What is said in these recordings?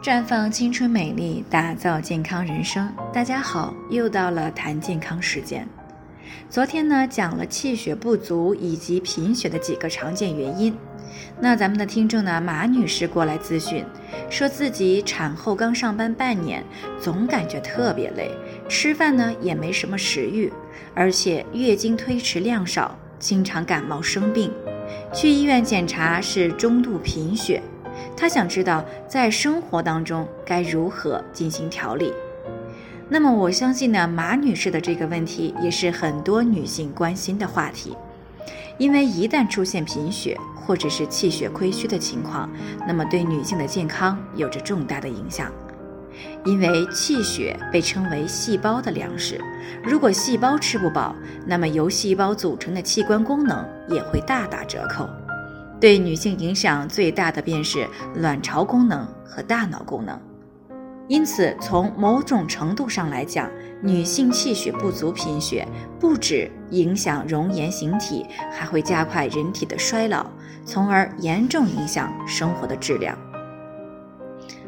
绽放青春美丽，打造健康人生。大家好，又到了谈健康时间。昨天呢，讲了气血不足以及贫血的几个常见原因。那咱们的听众呢，马女士过来咨询，说自己产后刚上班半年，总感觉特别累，吃饭呢也没什么食欲，而且月经推迟量少，经常感冒生病。去医院检查是中度贫血。他想知道在生活当中该如何进行调理。那么我相信呢，马女士的这个问题也是很多女性关心的话题，因为一旦出现贫血或者是气血亏虚的情况，那么对女性的健康有着重大的影响。因为气血被称为细胞的粮食，如果细胞吃不饱，那么由细胞组成的器官功能也会大打折扣。对女性影响最大的便是卵巢功能和大脑功能，因此从某种程度上来讲，女性气血不足贫血不止影响容颜形体，还会加快人体的衰老，从而严重影响生活的质量。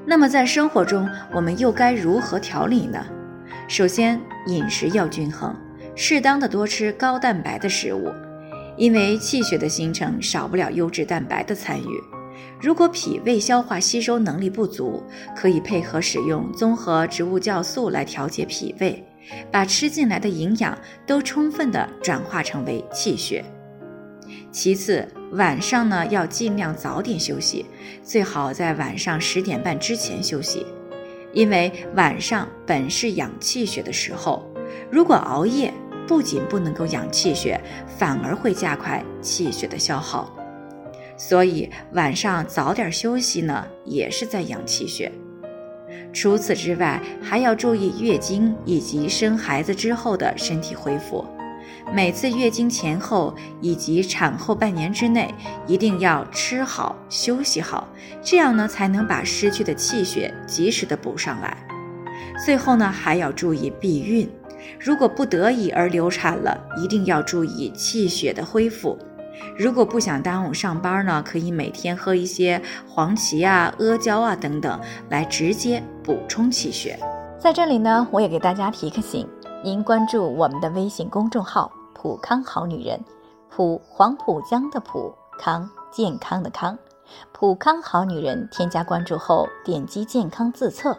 那么在生活中，我们又该如何调理呢？首先，饮食要均衡，适当的多吃高蛋白的食物。因为气血的形成少不了优质蛋白的参与，如果脾胃消化吸收能力不足，可以配合使用综合植物酵素来调节脾胃，把吃进来的营养都充分的转化成为气血。其次，晚上呢要尽量早点休息，最好在晚上十点半之前休息，因为晚上本是养气血的时候，如果熬夜。不仅不能够养气血，反而会加快气血的消耗，所以晚上早点休息呢，也是在养气血。除此之外，还要注意月经以及生孩子之后的身体恢复。每次月经前后以及产后半年之内，一定要吃好、休息好，这样呢才能把失去的气血及时的补上来。最后呢，还要注意避孕。如果不得已而流产了，一定要注意气血的恢复。如果不想耽误上班呢，可以每天喝一些黄芪啊、阿胶啊等等，来直接补充气血。在这里呢，我也给大家提个醒：您关注我们的微信公众号“普康好女人”，普黄浦江的普康健康的康。普康好女人，添加关注后点击健康自测，